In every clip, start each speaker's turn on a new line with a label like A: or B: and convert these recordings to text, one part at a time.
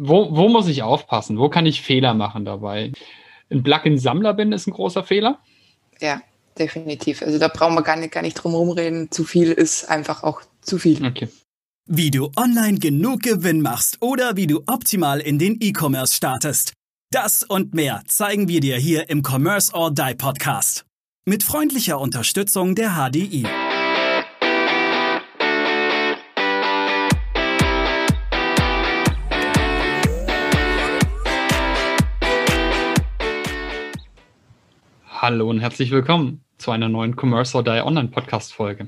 A: wo, wo muss ich aufpassen? Wo kann ich Fehler machen dabei? Ein Plugin-Sammler bin ist ein großer Fehler.
B: Ja, definitiv. Also da brauchen wir gar nicht, gar nicht drum herum reden. Zu viel ist einfach auch zu viel.
A: Okay.
C: Wie du online genug Gewinn machst oder wie du optimal in den E-Commerce startest. Das und mehr zeigen wir dir hier im Commerce or Die Podcast. Mit freundlicher Unterstützung der HDI.
A: Hallo und herzlich willkommen zu einer neuen Commerce or Die Online Podcast Folge.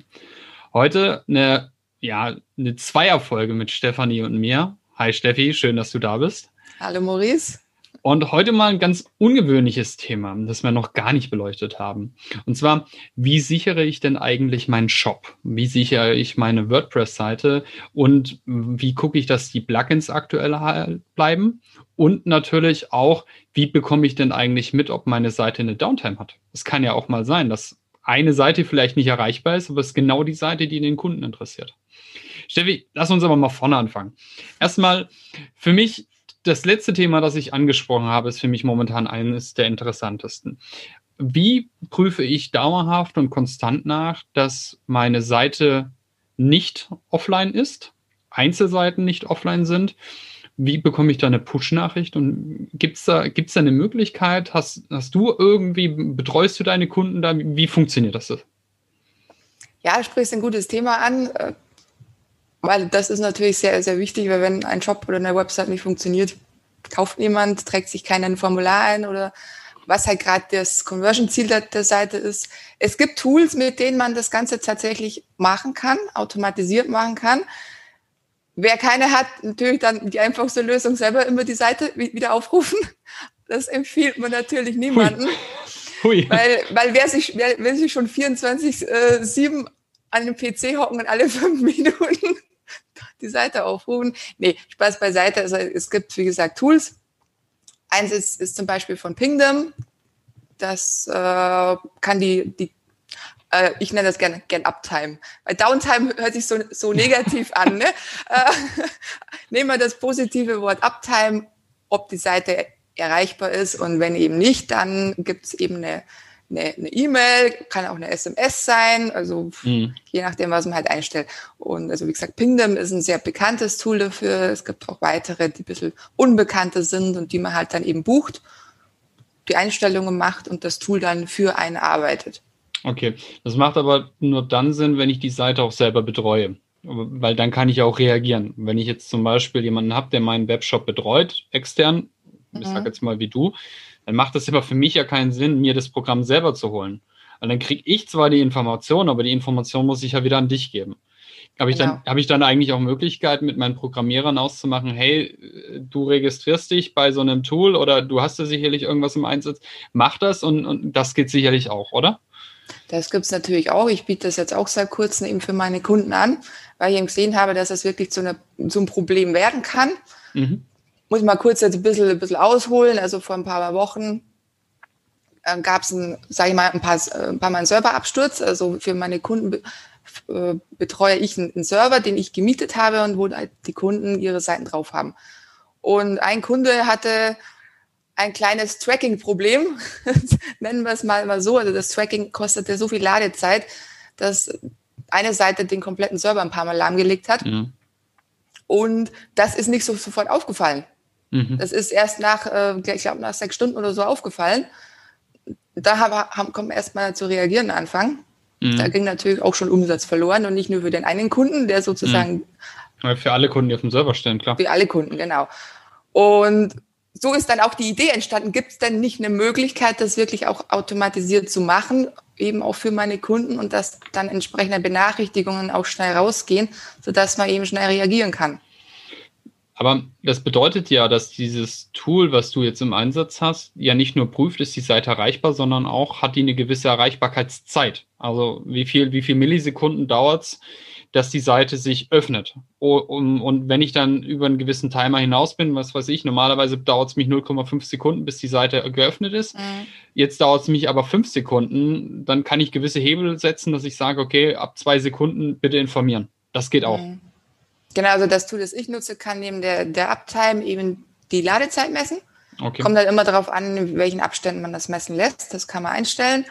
A: Heute eine, ja, eine Zweierfolge mit Stefanie und mir. Hi Steffi, schön, dass du da bist.
B: Hallo Maurice.
A: Und heute mal ein ganz ungewöhnliches Thema, das wir noch gar nicht beleuchtet haben. Und zwar, wie sichere ich denn eigentlich meinen Shop? Wie sichere ich meine WordPress-Seite? Und wie gucke ich, dass die Plugins aktuell bleiben? Und natürlich auch, wie bekomme ich denn eigentlich mit, ob meine Seite eine Downtime hat? Es kann ja auch mal sein, dass eine Seite vielleicht nicht erreichbar ist, aber es ist genau die Seite, die den Kunden interessiert. Steffi, lass uns aber mal vorne anfangen. Erstmal, für mich das letzte Thema, das ich angesprochen habe, ist für mich momentan eines der interessantesten. Wie prüfe ich dauerhaft und konstant nach, dass meine Seite nicht offline ist, Einzelseiten nicht offline sind? Wie bekomme ich da eine Push-Nachricht? Und gibt es da, gibt's da eine Möglichkeit? Hast, hast du irgendwie, betreust du deine Kunden da? Wie funktioniert das?
B: Ja, du sprichst ein gutes Thema an. Weil das ist natürlich sehr, sehr wichtig, weil wenn ein Shop oder eine Website nicht funktioniert, kauft niemand, trägt sich keiner ein Formular ein oder was halt gerade das Conversion-Ziel der, der, Seite ist. Es gibt Tools, mit denen man das Ganze tatsächlich machen kann, automatisiert machen kann. Wer keine hat, natürlich dann die einfachste Lösung, selber immer die Seite wieder aufrufen. Das empfiehlt man natürlich niemandem. Hui. Hui. Weil, weil wer sich, wer, wer sich schon 24-7 äh, an dem PC hocken und alle fünf Minuten die Seite aufrufen. Nee, Spaß beiseite. Also es gibt, wie gesagt, Tools. Eins ist, ist zum Beispiel von Pingdom. Das äh, kann die, die äh, ich nenne das gerne gern Uptime. Weil Downtime hört sich so, so negativ an. Ne? Äh, nehmen wir das positive Wort Uptime, ob die Seite erreichbar ist und wenn eben nicht, dann gibt es eben eine eine E-Mail, e kann auch eine SMS sein, also mhm. je nachdem, was man halt einstellt. Und also wie gesagt, Pingdom ist ein sehr bekanntes Tool dafür. Es gibt auch weitere, die ein bisschen unbekannter sind und die man halt dann eben bucht, die Einstellungen macht und das Tool dann für einen arbeitet.
A: Okay, das macht aber nur dann Sinn, wenn ich die Seite auch selber betreue. Weil dann kann ich auch reagieren. Wenn ich jetzt zum Beispiel jemanden habe, der meinen Webshop betreut, extern, ich mhm. sage jetzt mal wie du, dann macht es aber für mich ja keinen Sinn, mir das Programm selber zu holen. Und dann kriege ich zwar die Information, aber die Information muss ich ja wieder an dich geben. Habe ich, genau. dann, hab ich dann eigentlich auch Möglichkeiten, mit meinen Programmierern auszumachen, hey, du registrierst dich bei so einem Tool oder du hast ja sicherlich irgendwas im Einsatz, mach das und, und das geht sicherlich auch, oder?
B: Das gibt es natürlich auch. Ich biete das jetzt auch seit kurzem eben für meine Kunden an, weil ich eben gesehen habe, dass es wirklich zu, einer, zu einem Problem werden kann. Mhm muss mal kurz jetzt ein bisschen, ein bisschen ausholen. Also vor ein paar Wochen äh, gab es, sage ich mal, ein paar, ein paar Mal einen Serverabsturz. Also für meine Kunden äh, betreue ich einen, einen, Server, den ich gemietet habe und wo halt die Kunden ihre Seiten drauf haben. Und ein Kunde hatte ein kleines Tracking-Problem, nennen wir es mal, mal so. Also das Tracking kostete so viel Ladezeit, dass eine Seite den kompletten Server ein paar Mal lahmgelegt hat. Mhm. Und das ist nicht so sofort aufgefallen. Mhm. Das ist erst nach, äh, ich glaube, nach sechs Stunden oder so aufgefallen. Da haben, haben, kommen erstmal zu reagieren anfangen. Mhm. Da ging natürlich auch schon Umsatz verloren und nicht nur für den einen Kunden, der sozusagen.
A: Mhm. Für alle Kunden, die auf dem Server stehen, klar.
B: Für alle Kunden, genau. Und so ist dann auch die Idee entstanden. Gibt es denn nicht eine Möglichkeit, das wirklich auch automatisiert zu machen, eben auch für meine Kunden und dass dann entsprechende Benachrichtigungen auch schnell rausgehen, sodass man eben schnell reagieren kann?
A: Aber das bedeutet ja, dass dieses Tool, was du jetzt im Einsatz hast, ja nicht nur prüft, ist die Seite erreichbar, sondern auch hat die eine gewisse Erreichbarkeitszeit. Also wie viel, wie viel Millisekunden dauert es, dass die Seite sich öffnet. Und wenn ich dann über einen gewissen Timer hinaus bin, was weiß ich, normalerweise dauert es mich 0,5 Sekunden, bis die Seite geöffnet ist. Mhm. Jetzt dauert es mich aber fünf Sekunden, dann kann ich gewisse Hebel setzen, dass ich sage, okay, ab zwei Sekunden bitte informieren. Das geht auch. Mhm.
B: Genau, also das Tool, das ich nutze, kann neben der, der Uptime eben die Ladezeit messen. Okay. Kommt dann immer darauf an, in welchen Abständen man das messen lässt. Das kann man einstellen.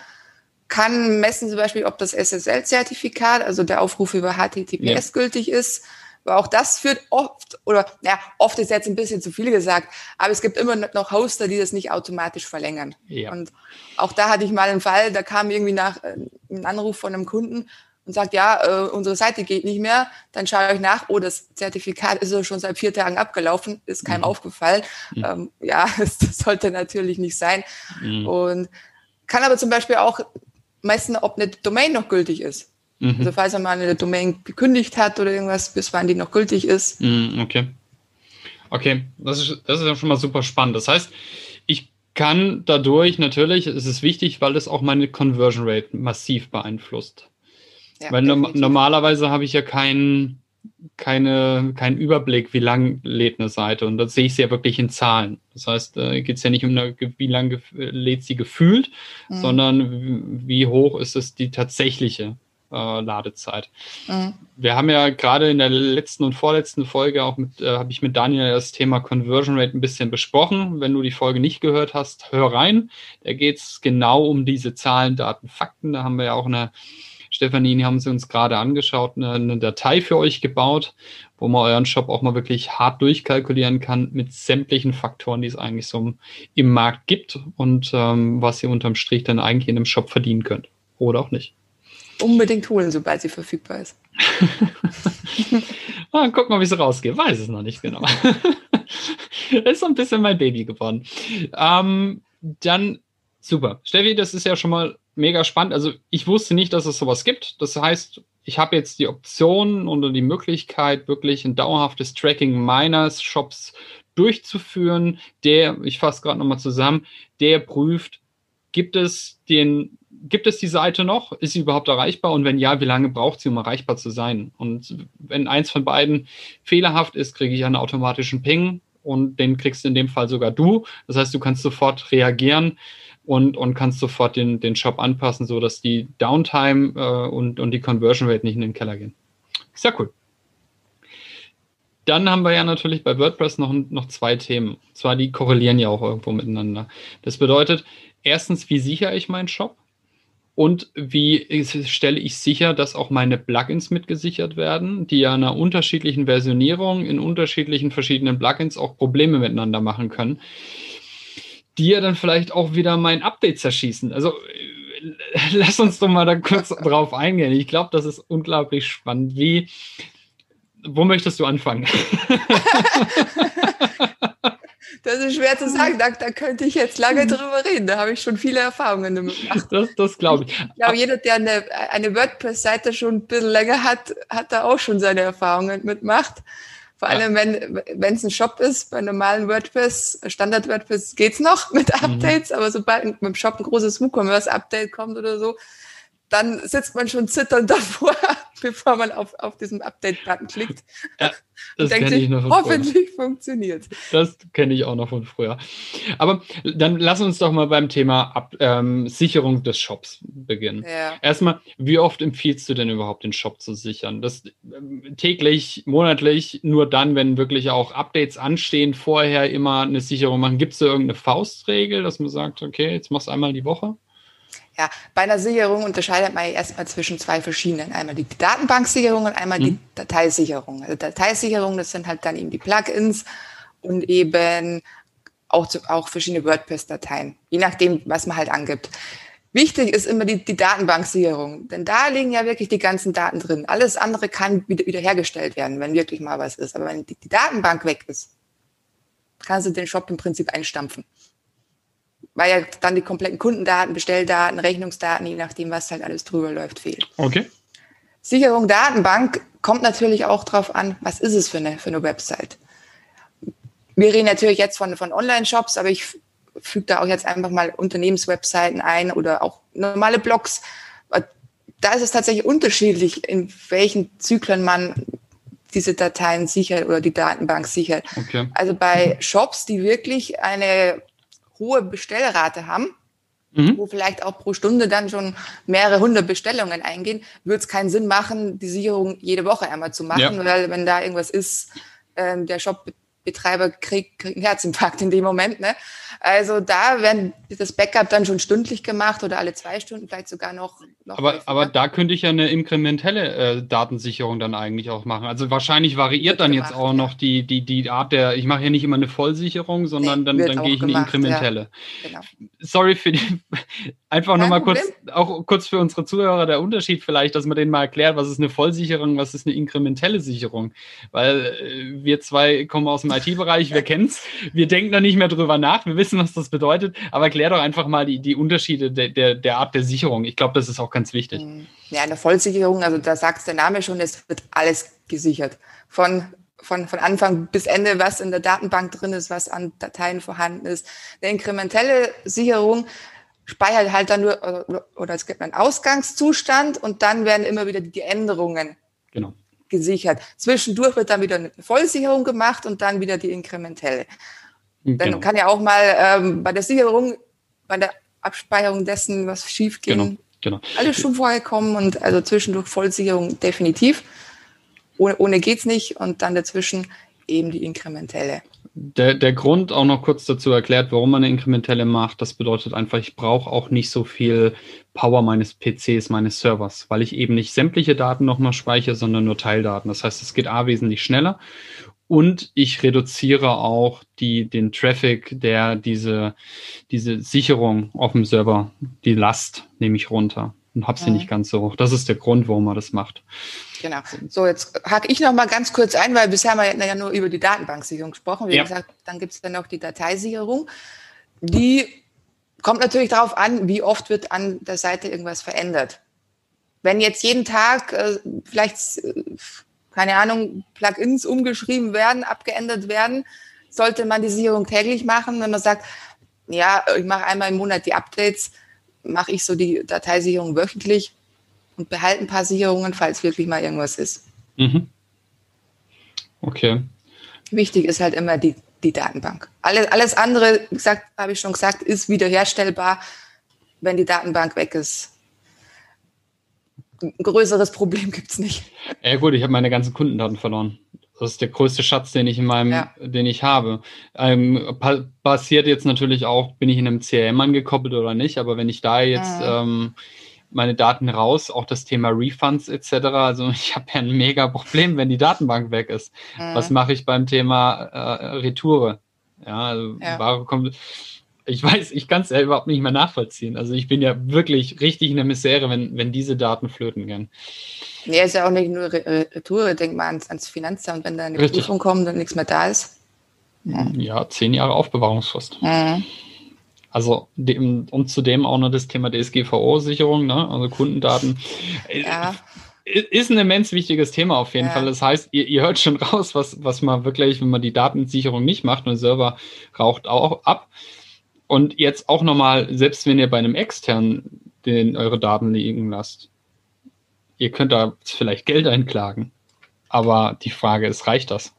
B: Kann messen zum Beispiel, ob das SSL-Zertifikat, also der Aufruf über HTTPS ja. gültig ist. Aber auch das führt oft, oder ja, oft ist jetzt ein bisschen zu viel gesagt, aber es gibt immer noch Hoster, die das nicht automatisch verlängern. Ja. Und auch da hatte ich mal einen Fall, da kam irgendwie nach äh, ein Anruf von einem Kunden und sagt, ja, äh, unsere Seite geht nicht mehr, dann schaue ich nach, oh, das Zertifikat ist ja schon seit vier Tagen abgelaufen, ist keinem mhm. aufgefallen. Mhm. Ähm, ja, das, das, sollte natürlich nicht sein. Mhm. Und kann aber zum Beispiel auch messen, ob eine Domain noch gültig ist. Mhm. Also falls er mal eine Domain gekündigt hat oder irgendwas, bis wann die noch gültig ist.
A: Mhm, okay. Okay, das ist, das ist ja schon mal super spannend. Das heißt, ich kann dadurch natürlich, es ist wichtig, weil es auch meine Conversion Rate massiv beeinflusst. Ja, weil no normalerweise habe ich ja keinen keine, keinen Überblick, wie lang lädt eine Seite. Und das sehe ich ja wirklich in Zahlen. Das heißt, äh, geht es ja nicht um, eine, wie lange lädt sie gefühlt, mhm. sondern wie hoch ist es die tatsächliche äh, Ladezeit. Mhm. Wir haben ja gerade in der letzten und vorletzten Folge auch mit, äh, habe ich mit Daniel das Thema Conversion Rate ein bisschen besprochen. Wenn du die Folge nicht gehört hast, hör rein. Da geht es genau um diese Zahlen, Daten, Fakten. Da haben wir ja auch eine, Stefanie, haben sie uns gerade angeschaut, eine, eine Datei für euch gebaut, wo man euren Shop auch mal wirklich hart durchkalkulieren kann mit sämtlichen Faktoren, die es eigentlich so im Markt gibt und ähm, was ihr unterm Strich dann eigentlich in einem Shop verdienen könnt. Oder auch nicht
B: unbedingt holen, sobald sie verfügbar ist.
A: ah, guck mal, wie sie rausgeht. Weiß es noch nicht genau. ist so ein bisschen mein Baby geworden. Ähm, dann, super. Steffi, das ist ja schon mal mega spannend. Also ich wusste nicht, dass es sowas gibt. Das heißt, ich habe jetzt die Option oder die Möglichkeit, wirklich ein dauerhaftes Tracking meines Shops durchzuführen, der, ich fasse gerade nochmal zusammen, der prüft, gibt es den gibt es die Seite noch? Ist sie überhaupt erreichbar? Und wenn ja, wie lange braucht sie, um erreichbar zu sein? Und wenn eins von beiden fehlerhaft ist, kriege ich einen automatischen Ping und den kriegst in dem Fall sogar du. Das heißt, du kannst sofort reagieren und, und kannst sofort den, den Shop anpassen, sodass die Downtime äh, und, und die Conversion Rate nicht in den Keller gehen. Sehr cool. Dann haben wir ja natürlich bei WordPress noch, noch zwei Themen. Und zwar, die korrelieren ja auch irgendwo miteinander. Das bedeutet, erstens, wie sichere ich meinen Shop? Und wie stelle ich sicher, dass auch meine Plugins mitgesichert werden, die ja einer unterschiedlichen Versionierung in unterschiedlichen verschiedenen Plugins auch Probleme miteinander machen können, die ja dann vielleicht auch wieder mein Update zerschießen. Also lass uns doch mal da kurz drauf eingehen. Ich glaube, das ist unglaublich spannend. Wie, wo möchtest du anfangen?
B: Das ist schwer zu sagen. Da, da könnte ich jetzt lange drüber reden. Da habe ich schon viele Erfahrungen
A: damit gemacht. Das, das glaube ich.
B: Ich glaube, jeder, der eine, eine WordPress-Seite schon ein bisschen länger hat, hat da auch schon seine Erfahrungen mitgemacht. Vor allem, wenn wenn es ein Shop ist, bei normalen WordPress, Standard-WordPress geht's noch mit mhm. Updates, mhm. aber sobald mit dem Shop ein großes WooCommerce-Update kommt oder so, dann sitzt man schon zitternd davor, bevor man auf, auf diesen Update-Button klickt. Ja, das kenne ich noch von Hoffentlich früher. funktioniert.
A: Das kenne ich auch noch von früher. Aber dann lass uns doch mal beim Thema Ab ähm, Sicherung des Shops beginnen. Ja. Erstmal, wie oft empfiehlst du denn überhaupt den Shop zu sichern? Das ähm, täglich, monatlich, nur dann, wenn wirklich auch Updates anstehen, vorher immer eine Sicherung machen. Gibt es da irgendeine Faustregel, dass man sagt, okay, jetzt machst du einmal die Woche?
B: Ja, bei einer Sicherung unterscheidet man erstmal zwischen zwei verschiedenen. Einmal die Datenbanksicherung und einmal mhm. die Dateisicherung. Also Dateisicherung, das sind halt dann eben die Plugins und eben auch, auch verschiedene WordPress-Dateien, je nachdem, was man halt angibt. Wichtig ist immer die, die Datenbanksicherung, denn da liegen ja wirklich die ganzen Daten drin. Alles andere kann wieder, wiederhergestellt werden, wenn wirklich mal was ist. Aber wenn die, die Datenbank weg ist, kannst du den Shop im Prinzip einstampfen weil ja dann die kompletten Kundendaten, Bestelldaten, Rechnungsdaten, je nachdem, was halt alles drüber läuft, fehlt.
A: Okay.
B: Sicherung Datenbank kommt natürlich auch drauf an, was ist es für eine, für eine Website. Wir reden natürlich jetzt von, von Online-Shops, aber ich füge da auch jetzt einfach mal Unternehmenswebseiten ein oder auch normale Blogs. Da ist es tatsächlich unterschiedlich, in welchen Zyklen man diese Dateien sichert oder die Datenbank sichert. Okay. Also bei Shops, die wirklich eine hohe Bestellrate haben, mhm. wo vielleicht auch pro Stunde dann schon mehrere hundert Bestellungen eingehen, würde es keinen Sinn machen, die Sicherung jede Woche einmal zu machen, ja. weil wenn da irgendwas ist, ähm, der Shop Betreiber kriegt, kriegt einen Herzinfarkt in dem Moment. Ne? Also da werden das Backup dann schon stündlich gemacht oder alle zwei Stunden, vielleicht sogar noch. noch
A: aber, aber da könnte ich ja eine inkrementelle äh, Datensicherung dann eigentlich auch machen. Also wahrscheinlich variiert dann gemacht, jetzt auch ja. noch die, die, die Art der, ich mache ja nicht immer eine Vollsicherung, sondern nee, dann, dann gehe ich in eine inkrementelle. Ja. Genau. Sorry für die, einfach nochmal kurz, auch kurz für unsere Zuhörer der Unterschied vielleicht, dass man denen mal erklärt, was ist eine Vollsicherung, was ist eine inkrementelle Sicherung. Weil äh, wir zwei kommen aus dem IT-Bereich, wir kennen es, wir denken da nicht mehr drüber nach, wir wissen, was das bedeutet, aber erklär doch einfach mal die, die Unterschiede der, der, der Art der Sicherung. Ich glaube, das ist auch ganz wichtig. Mhm.
B: Ja, eine Vollsicherung, also da sagt der Name schon, es wird alles gesichert. Von von, von Anfang bis Ende, was in der Datenbank drin ist, was an Dateien vorhanden ist. Eine inkrementelle Sicherung speichert halt dann nur, oder, oder es gibt einen Ausgangszustand und dann werden immer wieder die Änderungen genau gesichert. Zwischendurch wird dann wieder eine Vollsicherung gemacht und dann wieder die inkrementelle. Dann genau. kann ja auch mal ähm, bei der Sicherung, bei der Abspeicherung dessen was schief gehen. Genau. Genau. Alles schon vorher kommen und also zwischendurch Vollsicherung definitiv. Ohne, ohne geht's nicht und dann dazwischen eben die inkrementelle.
A: Der, der Grund auch noch kurz dazu erklärt, warum man eine inkrementelle macht, das bedeutet einfach, ich brauche auch nicht so viel Power meines PCs, meines Servers, weil ich eben nicht sämtliche Daten nochmal speichere, sondern nur Teildaten. Das heißt, es geht A wesentlich schneller und ich reduziere auch die, den Traffic, der diese, diese Sicherung auf dem Server, die Last nehme ich runter und habe sie mhm. nicht ganz so hoch. Das ist der Grund, warum man das macht.
B: Genau. So, jetzt hake ich noch mal ganz kurz ein, weil bisher haben wir ja nur über die Datenbanksicherung gesprochen. Wie ja. gesagt, dann gibt es dann noch die Dateisicherung. Die kommt natürlich darauf an, wie oft wird an der Seite irgendwas verändert. Wenn jetzt jeden Tag äh, vielleicht, äh, keine Ahnung, Plugins umgeschrieben werden, abgeändert werden, sollte man die Sicherung täglich machen. Wenn man sagt, ja, ich mache einmal im Monat die Updates, mache ich so die Dateisicherung wöchentlich und behalte ein paar Sicherungen, falls wirklich mal irgendwas ist. Mhm.
A: Okay.
B: Wichtig ist halt immer die, die Datenbank. Alles, alles andere, wie gesagt, habe ich schon gesagt, ist wiederherstellbar, wenn die Datenbank weg ist. Ein größeres Problem gibt es nicht.
A: Ja gut, ich habe meine ganzen Kundendaten verloren. Das ist der größte Schatz, den ich in meinem, ja. den ich habe. Ähm, passiert jetzt natürlich auch, bin ich in einem CRM angekoppelt oder nicht, aber wenn ich da jetzt mhm. ähm, meine Daten raus, auch das Thema Refunds etc. Also ich habe ja ein mega Problem, wenn die Datenbank weg ist. Mhm. Was mache ich beim Thema äh, Retoure? Ja, also ja. Ware kommt. Ich weiß, ich kann es ja überhaupt nicht mehr nachvollziehen. Also ich bin ja wirklich richtig in der Misere, wenn, wenn diese Daten flöten gehen.
B: Nee, ist ja auch nicht nur Re Retour, denk mal ans, ans Finanzamt, wenn da eine Richtig. Prüfung kommt und nichts mehr da ist.
A: Ja, ja zehn Jahre Aufbewahrungsfrist. Mhm. Also dem, und zudem auch noch das Thema DSGVO-Sicherung, ne? also Kundendaten. Ja. Ist ein immens wichtiges Thema auf jeden ja. Fall. Das heißt, ihr, ihr hört schon raus, was, was man wirklich, wenn man die Datensicherung nicht macht und der Server raucht auch ab. Und jetzt auch nochmal, selbst wenn ihr bei einem externen den eure Daten liegen lasst, ihr könnt da vielleicht Geld einklagen. Aber die Frage ist, reicht das?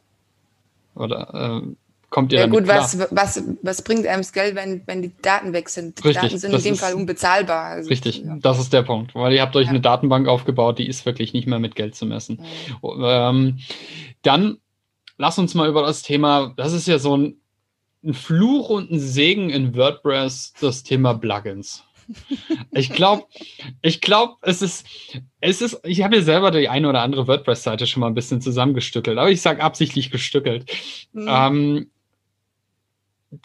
A: Oder äh, kommt ihr ja, damit gut,
B: klar? Was, was, was bringt einem das Geld, wenn, wenn die Daten weg sind? Die
A: richtig,
B: Daten sind in dem Fall unbezahlbar.
A: Also, richtig, ja. das ist der Punkt. Weil ihr habt euch ja. eine Datenbank aufgebaut, die ist wirklich nicht mehr mit Geld zu messen. Mhm. Ähm, dann lass uns mal über das Thema, das ist ja so ein, ein Fluch und ein Segen in WordPress, das Thema Plugins. Ich glaube, ich glaube, es ist, es ist, ich habe ja selber die eine oder andere WordPress-Seite schon mal ein bisschen zusammengestückelt, aber ich sage absichtlich gestückelt. Mhm. Ähm,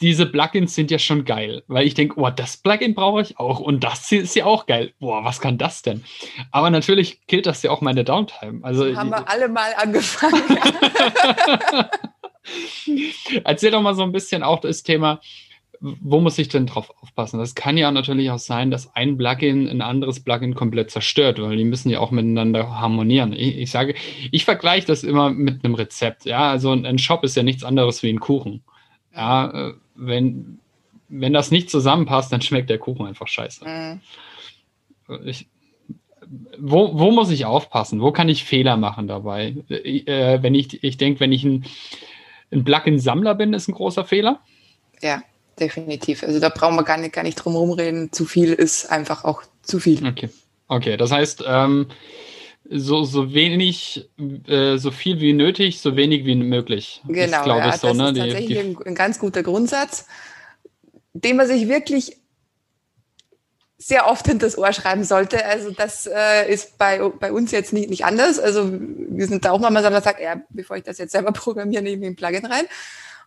A: diese Plugins sind ja schon geil, weil ich denke, oh, das Plugin brauche ich auch und das ist ja auch geil. Boah, was kann das denn? Aber natürlich killt das ja auch meine Downtime. Also
B: haben wir alle mal angefangen.
A: Erzähl doch mal so ein bisschen auch das Thema, wo muss ich denn drauf aufpassen? Das kann ja natürlich auch sein, dass ein Plugin ein anderes Plugin komplett zerstört, weil die müssen ja auch miteinander harmonieren. Ich, ich sage, ich vergleiche das immer mit einem Rezept. Ja, also ein Shop ist ja nichts anderes wie ein Kuchen. Ja, äh, wenn, wenn das nicht zusammenpasst, dann schmeckt der Kuchen einfach scheiße. Mhm. Ich, wo, wo muss ich aufpassen? Wo kann ich Fehler machen dabei? Äh, wenn ich, ich denke, wenn ich ein, ein Plugin-Sammler bin, ist ein großer Fehler.
B: Ja. definitiv. Also da brauchen wir gar nicht, gar nicht drum rumreden. Zu viel ist einfach auch zu viel.
A: Okay. Okay, das heißt, ähm, so, so wenig, äh, so viel wie nötig, so wenig wie möglich.
B: Genau, ist, ja, ich, so, das ne? ist tatsächlich die, die ein, ein ganz guter Grundsatz, den man sich wirklich sehr oft hinter das Ohr schreiben sollte. Also das äh, ist bei, bei uns jetzt nicht, nicht anders. Also wir sind da auch mal, man sagt, ja, bevor ich das jetzt selber programmiere, nehme ich ein Plugin rein.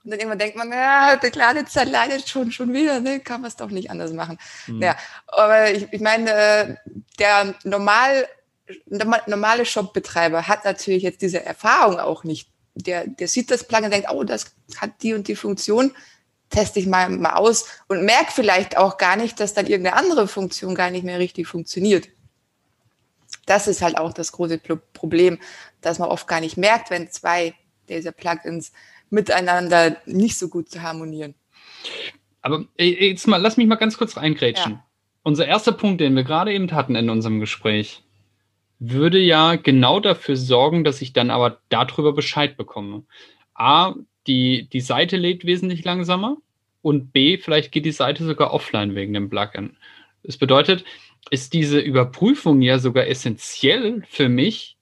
B: Und dann irgendwann denkt man, ja, die Ladezeit leidet schon, schon wieder, ne? kann man es doch nicht anders machen. Mhm. Ja, aber ich, ich meine, äh, der normal, normale Shopbetreiber hat natürlich jetzt diese Erfahrung auch nicht. Der, der sieht das Plugin und denkt, oh, das hat die und die Funktion, teste ich mal, mal aus und merkt vielleicht auch gar nicht, dass dann irgendeine andere Funktion gar nicht mehr richtig funktioniert. Das ist halt auch das große Problem, dass man oft gar nicht merkt, wenn zwei dieser Plugins miteinander nicht so gut zu harmonieren.
A: Aber jetzt mal, lass mich mal ganz kurz reingrätschen. Ja. Unser erster Punkt, den wir gerade eben hatten in unserem Gespräch, würde ja genau dafür sorgen, dass ich dann aber darüber Bescheid bekomme. A, die, die Seite lädt wesentlich langsamer und B, vielleicht geht die Seite sogar offline wegen dem Plugin. Das bedeutet, ist diese Überprüfung ja sogar essentiell für mich,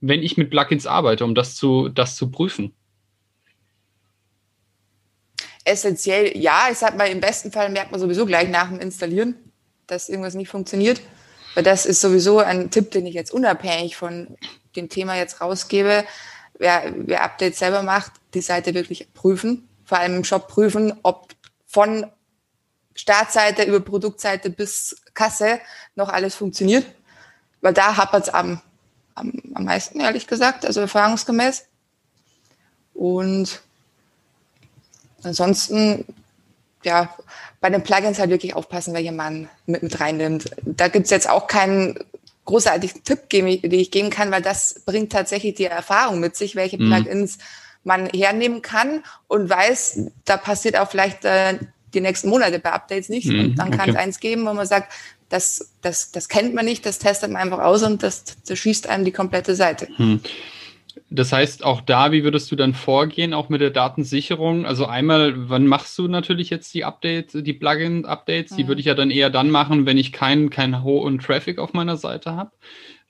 A: wenn ich mit Plugins arbeite, um das zu, das zu prüfen
B: essentiell, ja, ich sag mal, im besten Fall merkt man sowieso gleich nach dem Installieren, dass irgendwas nicht funktioniert. Weil das ist sowieso ein Tipp, den ich jetzt unabhängig von dem Thema jetzt rausgebe. Wer, wer Updates selber macht, die Seite wirklich prüfen, vor allem im Shop prüfen, ob von Startseite über Produktseite bis Kasse noch alles funktioniert. Weil da hapert es am, am, am meisten, ehrlich gesagt, also erfahrungsgemäß. Und Ansonsten, ja, bei den Plugins halt wirklich aufpassen, welche man mit, mit reinnimmt. Da gibt's jetzt auch keinen großartigen Tipp, den ich geben kann, weil das bringt tatsächlich die Erfahrung mit sich, welche mhm. Plugins man hernehmen kann und weiß, da passiert auch vielleicht äh, die nächsten Monate bei Updates nicht. Mhm, und dann kann es eins geben, wo man sagt, das, das, das kennt man nicht, das testet man einfach aus und das, das schießt einem die komplette Seite. Mhm.
A: Das heißt, auch da, wie würdest du dann vorgehen, auch mit der Datensicherung? Also einmal, wann machst du natürlich jetzt die Updates, die Plugin-Updates? Die mhm. würde ich ja dann eher dann machen, wenn ich keinen keinen hohen Traffic auf meiner Seite habe.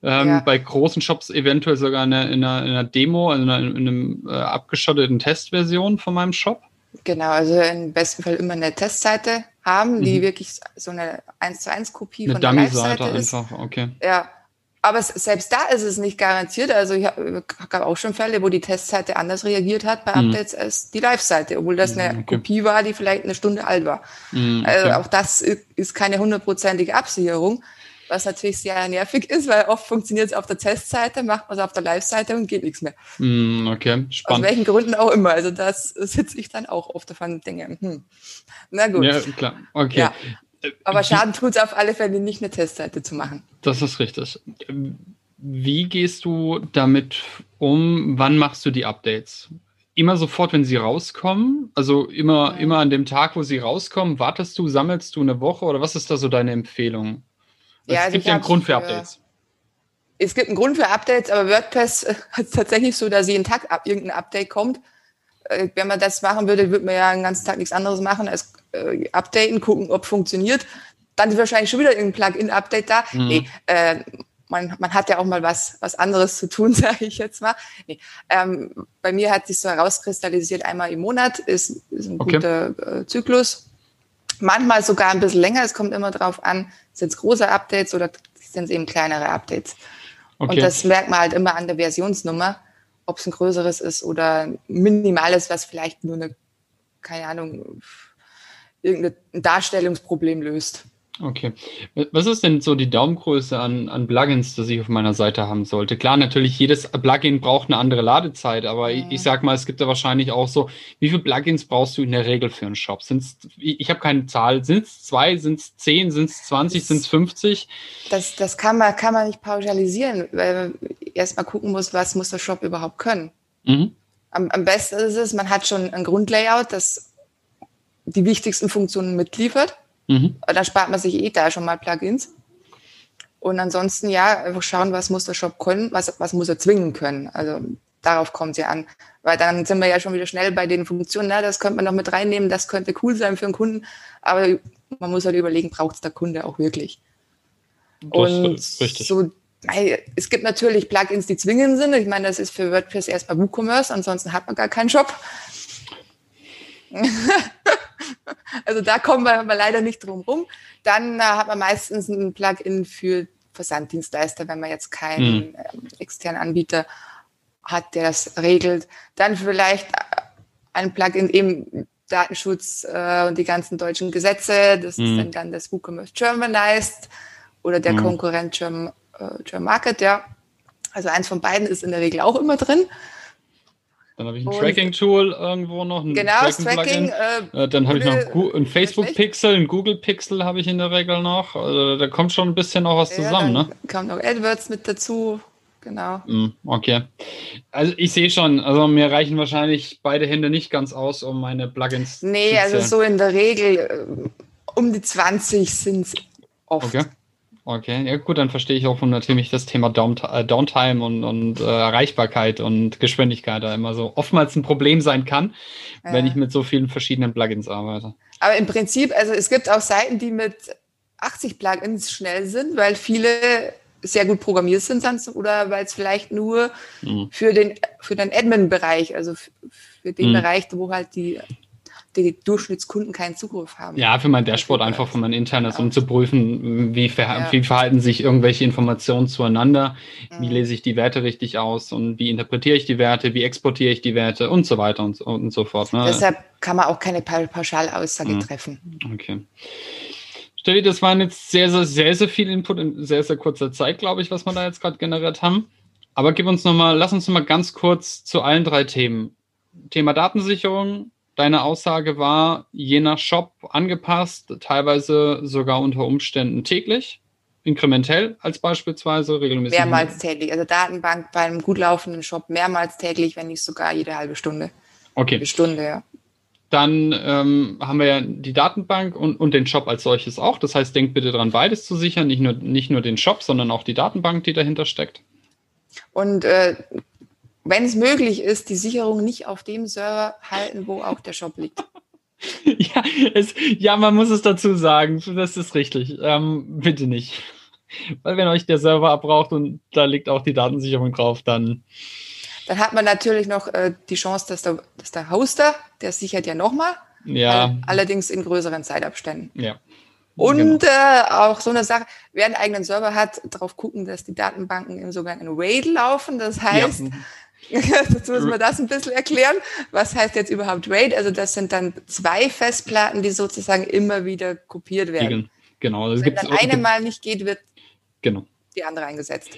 A: Ähm, ja. Bei großen Shops eventuell sogar in einer, in einer, in einer Demo, in, einer, in einem äh, abgeschotteten Testversion von meinem Shop.
B: Genau, also im besten Fall immer eine Testseite haben, die mhm. wirklich so eine 1 zu 1 Kopie eine von der Live-Seite ist. Einfach, okay. Ja, aber selbst da ist es nicht garantiert. Also ich habe gab auch schon Fälle, wo die Testseite anders reagiert hat bei mhm. Updates mhm. als die Live-Seite, obwohl das eine mhm, okay. Kopie war, die vielleicht eine Stunde alt war. Mhm, also okay. Also auch das ist keine hundertprozentige Absicherung, was natürlich sehr nervig ist, weil oft funktioniert es auf der Testseite, macht man es auf der Live-Seite und geht nichts mehr.
A: Mhm, okay,
B: spannend. Aus welchen Gründen auch immer. Also das sitze ich dann auch oft davon und denke, hm, na gut.
A: Ja, klar. Okay. Ja.
B: Aber Schaden tut es auf alle Fälle nicht, eine Testseite zu machen.
A: Das ist richtig. Wie gehst du damit um? Wann machst du die Updates? Immer sofort, wenn sie rauskommen? Also immer, ja. immer an dem Tag, wo sie rauskommen, wartest du, sammelst du eine Woche oder was ist da so deine Empfehlung? Ja, es also gibt ja einen Grund für Updates.
B: Es gibt einen Grund für Updates, aber WordPress hat es tatsächlich so, dass jeden Tag irgendein Update kommt. Äh, wenn man das machen würde, würde man ja den ganzen Tag nichts anderes machen als äh, updaten, gucken, ob funktioniert. Dann ist wahrscheinlich schon wieder irgendein Plugin-Update da. Mhm. Nee, äh, man, man hat ja auch mal was, was anderes zu tun, sage ich jetzt mal. Nee, ähm, bei mir hat sich so herauskristallisiert, einmal im Monat ist, ist ein okay. guter äh, Zyklus. Manchmal sogar ein bisschen länger, es kommt immer drauf an, sind es große Updates oder sind es eben kleinere Updates. Okay. Und das merkt man halt immer an der Versionsnummer ob es ein größeres ist oder minimales, was vielleicht nur eine, keine Ahnung, irgendein Darstellungsproblem löst.
A: Okay. Was ist denn so die Daumengröße an, an Plugins, das ich auf meiner Seite haben sollte? Klar, natürlich, jedes Plugin braucht eine andere Ladezeit, aber ja. ich, ich sag mal, es gibt da wahrscheinlich auch so, wie viele Plugins brauchst du in der Regel für einen Shop? Sind's, ich habe keine Zahl, sind es zwei, sind es zehn, sind es 20, sind es 50?
B: Das, das kann, man, kann man nicht pauschalisieren, weil man erstmal gucken muss, was muss der Shop überhaupt können. Mhm. Am, am besten ist es, man hat schon ein Grundlayout, das die wichtigsten Funktionen mitliefert Mhm. Da spart man sich eh da schon mal Plugins. Und ansonsten, ja, einfach schauen, was muss der Shop können, was, was muss er zwingen können. Also darauf kommt es ja an. Weil dann sind wir ja schon wieder schnell bei den Funktionen, na, das könnte man noch mit reinnehmen, das könnte cool sein für einen Kunden, aber man muss halt überlegen, braucht es der Kunde auch wirklich? Das und so, es gibt natürlich Plugins, die zwingend sind. Ich meine, das ist für WordPress erstmal WooCommerce, ansonsten hat man gar keinen Shop. also da kommen wir aber leider nicht drum rum. Dann äh, hat man meistens ein Plugin für Versanddienstleister, wenn man jetzt keinen ähm, externen Anbieter hat, der das regelt. Dann vielleicht ein Plugin eben Datenschutz äh, und die ganzen deutschen Gesetze. Das mhm. ist dann, dann das WooCommerce Germanized oder der mhm. Konkurrent German, äh, German Market, ja. Also eins von beiden ist in der Regel auch immer drin.
A: Dann habe ich ein Tracking-Tool irgendwo noch. Ein
B: genau, Tracking, Tracking
A: äh, äh, Dann habe ich noch ein Facebook-Pixel, ein Google-Pixel habe ich in der Regel noch. Also da kommt schon ein bisschen auch was ja, zusammen, ne?
B: Kommt noch AdWords mit dazu. Genau.
A: Mm, okay. Also ich sehe schon, also mir reichen wahrscheinlich beide Hände nicht ganz aus, um meine Plugins
B: nee, zu Nee, also so in der Regel äh, um die 20 sind es oft.
A: Okay. Okay, ja gut, dann verstehe ich auch natürlich das Thema äh, Downtime und, und äh, Erreichbarkeit und Geschwindigkeit da immer so oftmals ein Problem sein kann, ja. wenn ich mit so vielen verschiedenen Plugins arbeite.
B: Aber im Prinzip, also es gibt auch Seiten, die mit 80 Plugins schnell sind, weil viele sehr gut programmiert sind oder weil es vielleicht nur mhm. für den für den Admin-Bereich, also für den mhm. Bereich, wo halt die die Durchschnittskunden keinen Zugriff haben.
A: Ja, für mein Dashboard einfach für mein internes, ja. um zu prüfen, wie, ver ja. wie verhalten sich irgendwelche Informationen zueinander, mhm. wie lese ich die Werte richtig aus und wie interpretiere ich die Werte, wie exportiere ich die Werte und so weiter und so, und so fort.
B: Ne? Deshalb kann man auch keine Pauschalaussage mhm. treffen.
A: Okay. Steffi, das waren jetzt sehr, sehr, sehr, sehr viel Input in sehr, sehr kurzer Zeit, glaube ich, was wir da jetzt gerade generiert haben. Aber gib uns noch mal, lass uns noch mal ganz kurz zu allen drei Themen. Thema Datensicherung, Deine Aussage war, je nach Shop angepasst, teilweise sogar unter Umständen täglich, inkrementell als beispielsweise regelmäßig.
B: Mehrmals täglich. Also Datenbank bei einem gut laufenden Shop mehrmals täglich, wenn nicht sogar jede halbe Stunde.
A: Okay.
B: Eine Stunde, ja.
A: Dann ähm, haben wir ja die Datenbank und, und den Shop als solches auch. Das heißt, denkt bitte dran, beides zu sichern, nicht nur, nicht nur den Shop, sondern auch die Datenbank, die dahinter steckt.
B: Und äh, wenn es möglich ist, die Sicherung nicht auf dem Server halten, wo auch der Shop liegt.
A: ja, es, ja, man muss es dazu sagen, das ist richtig. Ähm, bitte nicht. Weil wenn euch der Server abbraucht und da liegt auch die Datensicherung drauf, dann.
B: Dann hat man natürlich noch äh, die Chance, dass der, dass der Hoster, der sichert ja nochmal.
A: Ja.
B: allerdings in größeren Zeitabständen.
A: Ja.
B: Und genau. äh, auch so eine Sache, wer einen eigenen Server hat, darauf gucken, dass die Datenbanken im sogenannten RAID laufen. Das heißt, ja. Jetzt müssen wir das ein bisschen erklären. Was heißt jetzt überhaupt RAID? Also das sind dann zwei Festplatten, die sozusagen immer wieder kopiert werden.
A: Genau.
B: Das Wenn dann eine mal nicht geht, wird
A: genau.
B: die andere eingesetzt.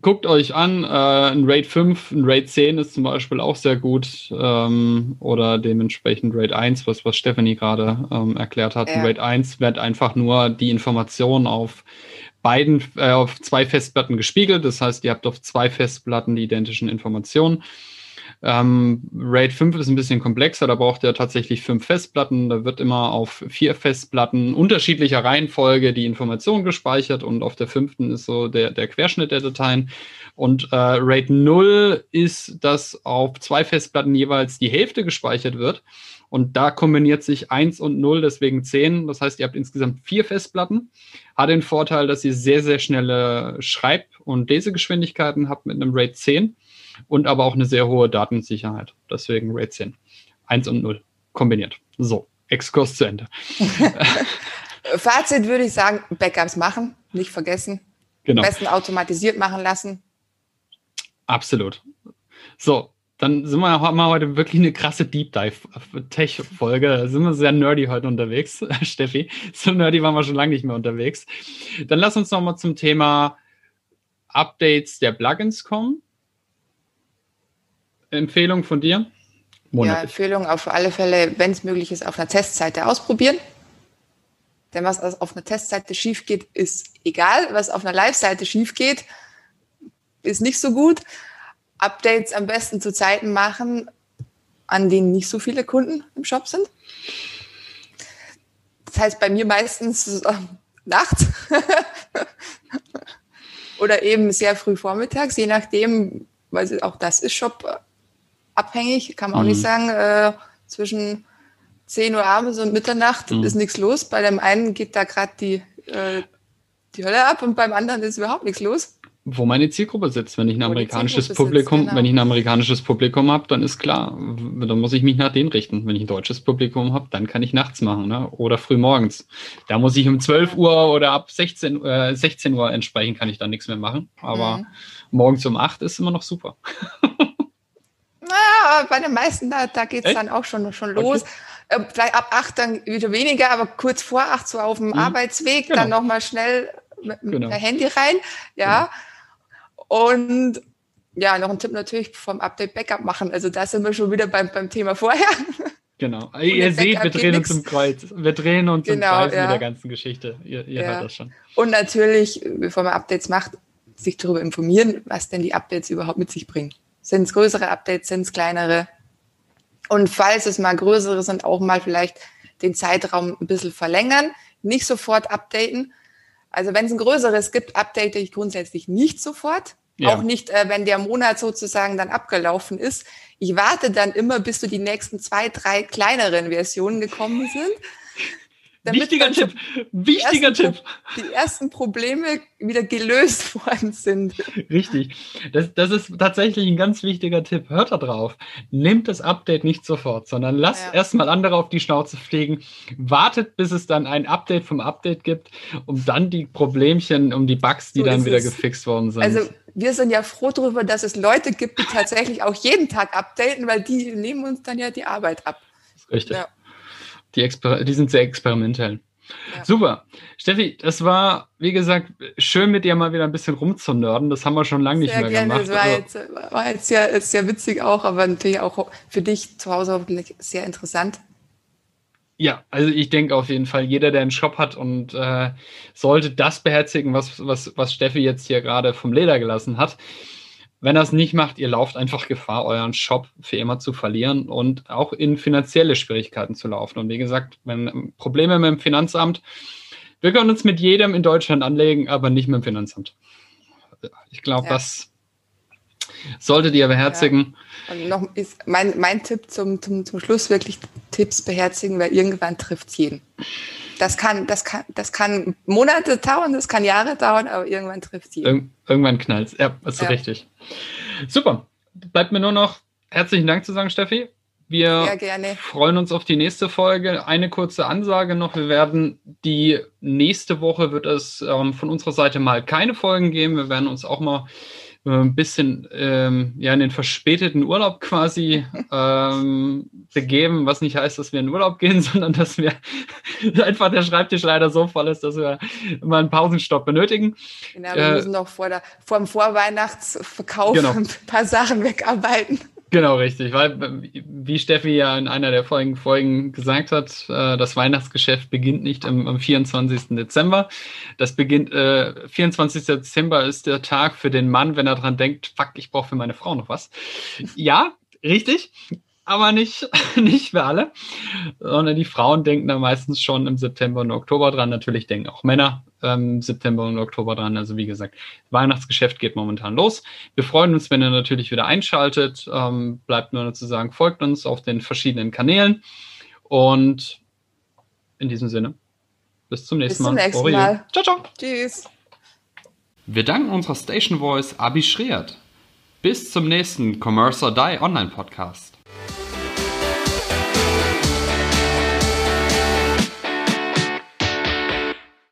A: Guckt euch an, äh, ein RAID 5, ein RAID 10 ist zum Beispiel auch sehr gut ähm, oder dementsprechend RAID 1, was, was Stephanie gerade ähm, erklärt hat. Ja. Ein RAID 1 wird einfach nur die Information auf beiden, äh, auf zwei Festplatten gespiegelt. Das heißt, ihr habt auf zwei Festplatten die identischen Informationen. Ähm, RAID 5 ist ein bisschen komplexer, da braucht ihr tatsächlich fünf Festplatten. Da wird immer auf vier Festplatten unterschiedlicher Reihenfolge die Information gespeichert und auf der fünften ist so der, der Querschnitt der Dateien. Und äh, RAID 0 ist, dass auf zwei Festplatten jeweils die Hälfte gespeichert wird. Und da kombiniert sich 1 und 0, deswegen 10. Das heißt, ihr habt insgesamt vier Festplatten. Hat den Vorteil, dass ihr sehr, sehr schnelle Schreib- und Lesegeschwindigkeiten habt mit einem RAID 10 und aber auch eine sehr hohe Datensicherheit. Deswegen RAID 10. 1 und 0 kombiniert. So, Exkurs zu Ende.
B: Fazit würde ich sagen, Backups machen, nicht vergessen. Genau. Am besten automatisiert machen lassen.
A: Absolut. So, dann sind wir, haben wir heute wirklich eine krasse Deep Dive Tech-Folge. Da sind wir sehr nerdy heute unterwegs, Steffi. So nerdy waren wir schon lange nicht mehr unterwegs. Dann lass uns nochmal zum Thema Updates der Plugins kommen. Empfehlung von dir?
B: Monatlich. Ja, Empfehlung auf alle Fälle, wenn es möglich ist, auf einer Testseite ausprobieren. Denn was auf einer Testseite schief geht, ist egal. Was auf einer Live-Seite schief geht, ist nicht so gut. Updates am besten zu Zeiten machen, an denen nicht so viele Kunden im Shop sind. Das heißt bei mir meistens äh, nachts oder eben sehr früh vormittags, je nachdem, weil auch das ist Shop abhängig, kann man auch nicht mhm. sagen, äh, zwischen 10 Uhr abends und Mitternacht mhm. ist nichts los. Bei dem einen geht da gerade die, äh, die Hölle ab und beim anderen ist überhaupt nichts los.
A: Wo meine Zielgruppe sitzt, wenn ich ein amerikanisches Publikum, sitzt, genau. wenn ich ein amerikanisches Publikum habe, dann ist klar, dann muss ich mich nach denen richten. Wenn ich ein deutsches Publikum habe, dann kann ich nachts machen, ne? Oder früh morgens. Da muss ich um 12 Uhr oder ab 16, äh, 16 Uhr entsprechend kann ich dann nichts mehr machen. Aber mhm. morgens um 8 ist immer noch super.
B: Naja, bei den meisten, da, da geht es dann auch schon, schon los. Okay. Äh, vielleicht ab acht dann wieder weniger, aber kurz vor acht so auf dem mhm. Arbeitsweg, genau. dann nochmal schnell mit, mit genau. der Handy rein. Ja. Genau. Und ja, noch ein Tipp natürlich vom Update Backup machen. Also da sind wir schon wieder beim, beim Thema vorher.
A: Genau. Und ihr seht, wir drehen uns im Kreuz. Wir drehen uns genau, im Kreuz ja. mit der ganzen Geschichte. Ihr, ihr ja. hört das schon.
B: Und natürlich, bevor man Updates macht, sich darüber informieren, was denn die Updates überhaupt mit sich bringen. Sind es größere Updates, sind es kleinere? Und falls es mal größere sind, auch mal vielleicht den Zeitraum ein bisschen verlängern, nicht sofort updaten. Also wenn es ein größeres gibt, update ich grundsätzlich nicht sofort. Ja. Auch nicht, äh, wenn der Monat sozusagen dann abgelaufen ist. Ich warte dann immer, bis du die nächsten zwei, drei kleineren Versionen gekommen sind.
A: Wichtiger Tipp. Wichtiger
B: die
A: Tipp.
B: die ersten Probleme wieder gelöst worden sind.
A: Richtig. Das, das ist tatsächlich ein ganz wichtiger Tipp. Hört da drauf. Nehmt das Update nicht sofort, sondern lasst ja. erstmal andere auf die Schnauze fliegen. Wartet, bis es dann ein Update vom Update gibt, um dann die Problemchen, um die Bugs, die so dann wieder es. gefixt worden sind.
B: Also wir sind ja froh darüber, dass es Leute gibt, die tatsächlich auch jeden Tag updaten, weil die nehmen uns dann ja die Arbeit ab.
A: Richtig. Ja. Die, Exper die sind sehr experimentell. Ja. Super. Steffi, das war, wie gesagt, schön mit dir mal wieder ein bisschen rumzunörden. Das haben wir schon lange nicht mehr gerne. gemacht.
B: Das war, also, jetzt, war jetzt ja ist sehr witzig auch, aber natürlich auch für dich zu Hause hoffentlich sehr interessant.
A: Ja, also ich denke auf jeden Fall, jeder, der einen Shop hat und äh, sollte das beherzigen, was, was, was Steffi jetzt hier gerade vom Leder gelassen hat. Wenn er es nicht macht, ihr lauft einfach Gefahr, euren Shop für immer zu verlieren und auch in finanzielle Schwierigkeiten zu laufen. Und wie gesagt, wenn Probleme mit dem Finanzamt, wir können uns mit jedem in Deutschland anlegen, aber nicht mit dem Finanzamt. Ich glaube, ja. das solltet ihr beherzigen.
B: Ja. Und noch ist mein, mein Tipp zum, zum, zum Schluss wirklich Tipps beherzigen, weil irgendwann trifft es jeden. Das kann, das kann, das kann Monate dauern, das kann Jahre dauern, aber irgendwann trifft sie.
A: Ir irgendwann knallt es. Ja, ist ja. richtig. Super. Bleibt mir nur noch herzlichen Dank zu sagen, Steffi. Wir freuen uns auf die nächste Folge. Eine kurze Ansage noch. Wir werden die nächste Woche wird es ähm, von unserer Seite mal keine Folgen geben. Wir werden uns auch mal ein bisschen ähm, ja in den verspäteten Urlaub quasi ähm, begeben, was nicht heißt, dass wir in Urlaub gehen, sondern dass wir einfach der Schreibtisch leider so voll ist, dass wir mal einen Pausenstopp benötigen.
B: Genau, wir äh, müssen noch vor, der, vor dem Vorweihnachtsverkauf genau. ein paar Sachen wegarbeiten.
A: Genau, richtig, weil, wie Steffi ja in einer der vorigen Folgen gesagt hat, äh, das Weihnachtsgeschäft beginnt nicht am, am 24. Dezember. Das beginnt, äh, 24. Dezember ist der Tag für den Mann, wenn er dran denkt, fuck, ich brauche für meine Frau noch was. Ja, richtig aber nicht, nicht für alle, sondern die Frauen denken da meistens schon im September und Oktober dran. Natürlich denken auch Männer ähm, September und Oktober dran. Also wie gesagt, Weihnachtsgeschäft geht momentan los. Wir freuen uns, wenn ihr natürlich wieder einschaltet. Ähm, bleibt nur zu sagen, folgt uns auf den verschiedenen Kanälen. Und in diesem Sinne, bis zum nächsten bis
B: Mal. Bis zum nächsten Mal.
A: Ciao, ciao.
B: Tschüss.
A: Wir danken unserer Station Voice Abi Schreert. Bis zum nächsten Commerce or Die Online Podcast.